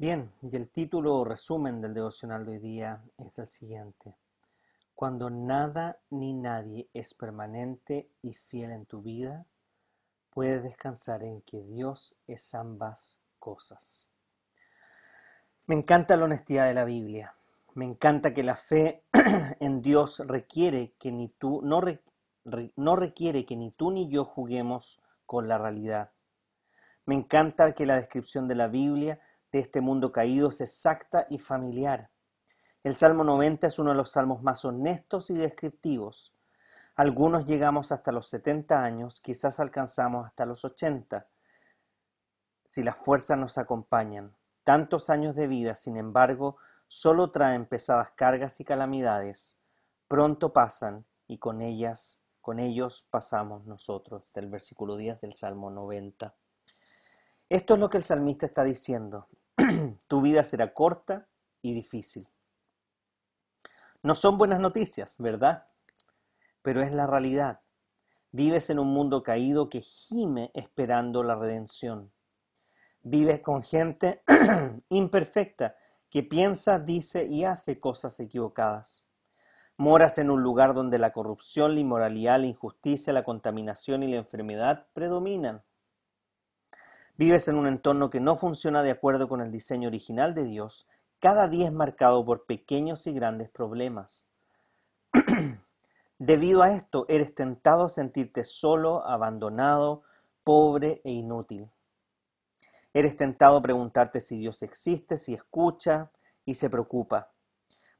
Bien, y el título o resumen del devocional de hoy día es el siguiente. Cuando nada ni nadie es permanente y fiel en tu vida, puedes descansar en que Dios es ambas cosas. Me encanta la honestidad de la Biblia. Me encanta que la fe en Dios requiere que ni tú no, no requiere que ni tú ni yo juguemos con la realidad. Me encanta que la descripción de la Biblia de este mundo caído es exacta y familiar. El Salmo 90 es uno de los salmos más honestos y descriptivos. Algunos llegamos hasta los 70 años, quizás alcanzamos hasta los 80, si las fuerzas nos acompañan. Tantos años de vida, sin embargo, solo traen pesadas cargas y calamidades. Pronto pasan y con ellas, con ellos pasamos nosotros, del versículo 10 del Salmo 90. Esto es lo que el salmista está diciendo. tu vida será corta y difícil. No son buenas noticias, ¿verdad? Pero es la realidad. Vives en un mundo caído que gime esperando la redención. Vives con gente imperfecta que piensa, dice y hace cosas equivocadas. Moras en un lugar donde la corrupción, la inmoralidad, la injusticia, la contaminación y la enfermedad predominan. Vives en un entorno que no funciona de acuerdo con el diseño original de Dios, cada día es marcado por pequeños y grandes problemas. Debido a esto, eres tentado a sentirte solo, abandonado, pobre e inútil. Eres tentado a preguntarte si Dios existe, si escucha y se preocupa.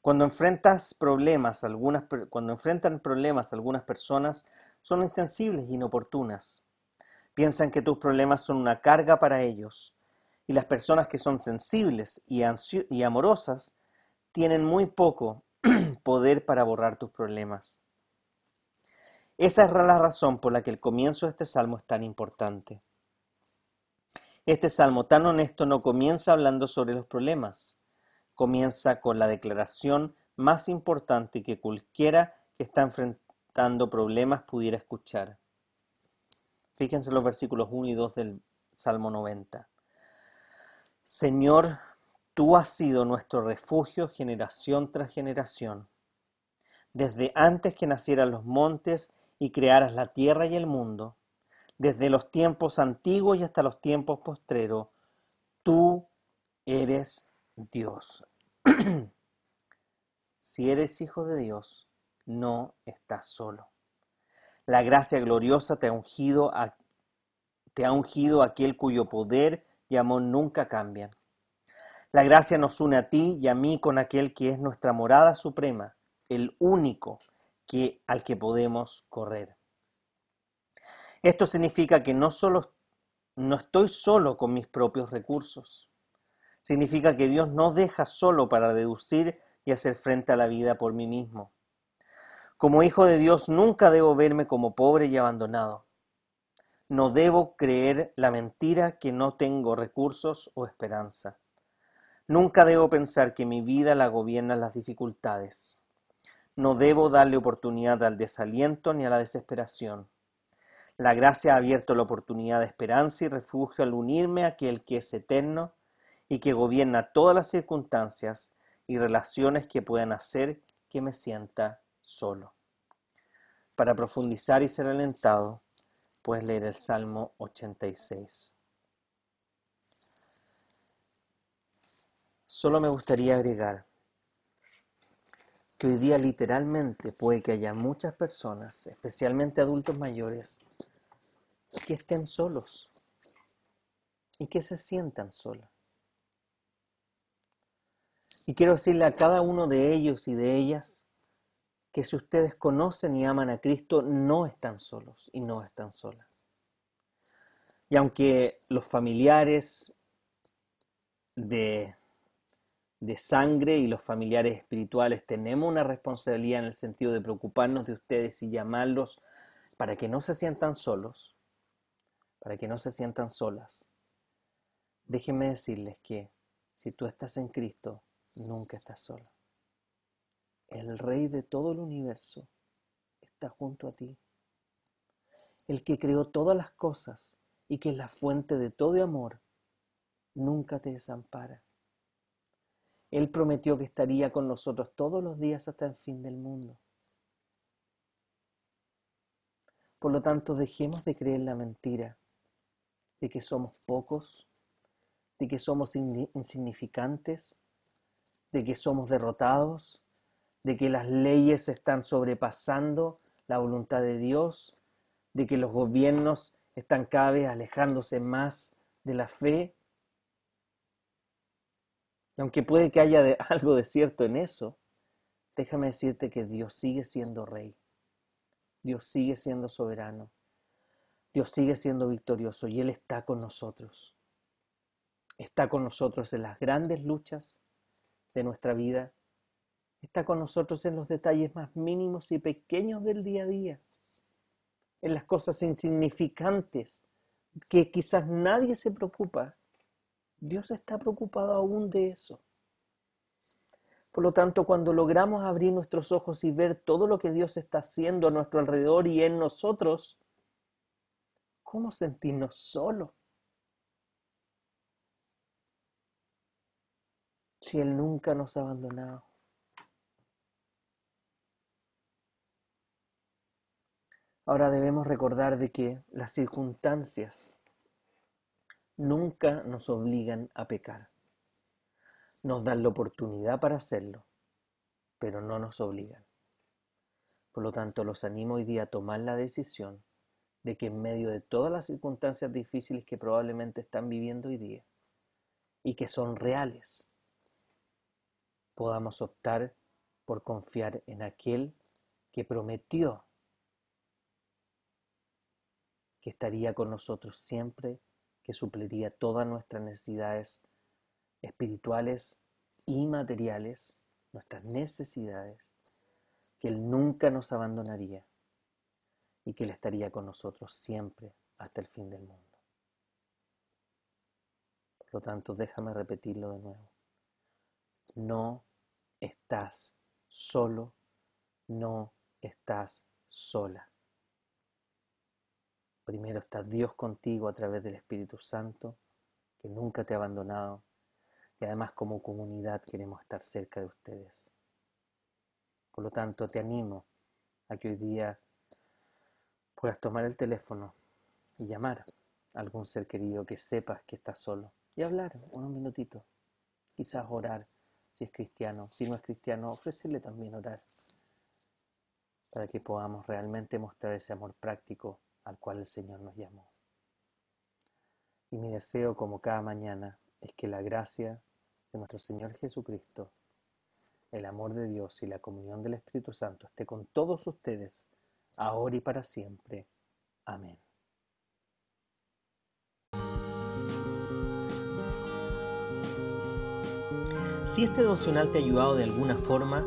Cuando enfrentas problemas, algunas, cuando enfrentan problemas algunas personas son insensibles e inoportunas. Piensan que tus problemas son una carga para ellos. Y las personas que son sensibles y, amorosas tienen muy poco poder para borrar tus problemas. Esa es la razón por la que el comienzo de este salmo es tan importante. Este salmo tan honesto no comienza hablando sobre los problemas, comienza con la declaración más importante que cualquiera que está enfrentando problemas pudiera escuchar. Fíjense los versículos 1 y 2 del Salmo 90. Señor, tú has sido nuestro refugio generación tras generación. Desde antes que nacieran los montes y crearas la tierra y el mundo, desde los tiempos antiguos y hasta los tiempos postreros, tú eres Dios. si eres hijo de Dios, no estás solo. La gracia gloriosa te ha ungido, a, te ha ungido aquel cuyo poder y amor nunca cambian. La gracia nos une a ti y a mí con aquel que es nuestra morada suprema, el único que, al que podemos correr. Esto significa que no solo no estoy solo con mis propios recursos. Significa que Dios no deja solo para deducir y hacer frente a la vida por mí mismo. Como hijo de Dios nunca debo verme como pobre y abandonado. No debo creer la mentira que no tengo recursos o esperanza. Nunca debo pensar que mi vida la gobiernan las dificultades. No debo darle oportunidad al desaliento ni a la desesperación. La gracia ha abierto la oportunidad de esperanza y refugio al unirme a aquel que es eterno y que gobierna todas las circunstancias y relaciones que puedan hacer que me sienta solo. Para profundizar y ser alentado, puedes leer el Salmo 86. Solo me gustaría agregar que hoy día literalmente puede que haya muchas personas, especialmente adultos mayores, que estén solos y que se sientan solos. Y quiero decirle a cada uno de ellos y de ellas que si ustedes conocen y aman a Cristo, no están solos y no están solas. Y aunque los familiares de, de sangre y los familiares espirituales tenemos una responsabilidad en el sentido de preocuparnos de ustedes y llamarlos para que no se sientan solos, para que no se sientan solas, déjenme decirles que si tú estás en Cristo, nunca estás sola. El Rey de todo el universo está junto a ti. El que creó todas las cosas y que es la fuente de todo amor, nunca te desampara. Él prometió que estaría con nosotros todos los días hasta el fin del mundo. Por lo tanto, dejemos de creer la mentira de que somos pocos, de que somos insignificantes, de que somos derrotados, de que las leyes están sobrepasando la voluntad de Dios, de que los gobiernos están cada vez alejándose más de la fe. Y aunque puede que haya algo de cierto en eso, déjame decirte que Dios sigue siendo rey. Dios sigue siendo soberano. Dios sigue siendo victorioso y Él está con nosotros. Está con nosotros en las grandes luchas de nuestra vida está con nosotros en los detalles más mínimos y pequeños del día a día, en las cosas insignificantes que quizás nadie se preocupa. Dios está preocupado aún de eso. Por lo tanto, cuando logramos abrir nuestros ojos y ver todo lo que Dios está haciendo a nuestro alrededor y en nosotros, ¿cómo sentirnos solos? Si Él nunca nos ha abandonado. Ahora debemos recordar de que las circunstancias nunca nos obligan a pecar. Nos dan la oportunidad para hacerlo, pero no nos obligan. Por lo tanto, los animo hoy día a tomar la decisión de que en medio de todas las circunstancias difíciles que probablemente están viviendo hoy día y que son reales, podamos optar por confiar en aquel que prometió que estaría con nosotros siempre, que supliría todas nuestras necesidades espirituales y materiales, nuestras necesidades, que Él nunca nos abandonaría y que Él estaría con nosotros siempre hasta el fin del mundo. Por lo tanto, déjame repetirlo de nuevo. No estás solo, no estás sola. Primero está Dios contigo a través del Espíritu Santo, que nunca te ha abandonado. Y además como comunidad queremos estar cerca de ustedes. Por lo tanto, te animo a que hoy día puedas tomar el teléfono y llamar a algún ser querido que sepas que está solo y hablar unos minutitos. Quizás orar si es cristiano. Si no es cristiano, ofrecerle también orar para que podamos realmente mostrar ese amor práctico al cual el Señor nos llamó. Y mi deseo, como cada mañana, es que la gracia de nuestro Señor Jesucristo, el amor de Dios y la comunión del Espíritu Santo esté con todos ustedes, ahora y para siempre. Amén. Si este devocional te ha ayudado de alguna forma,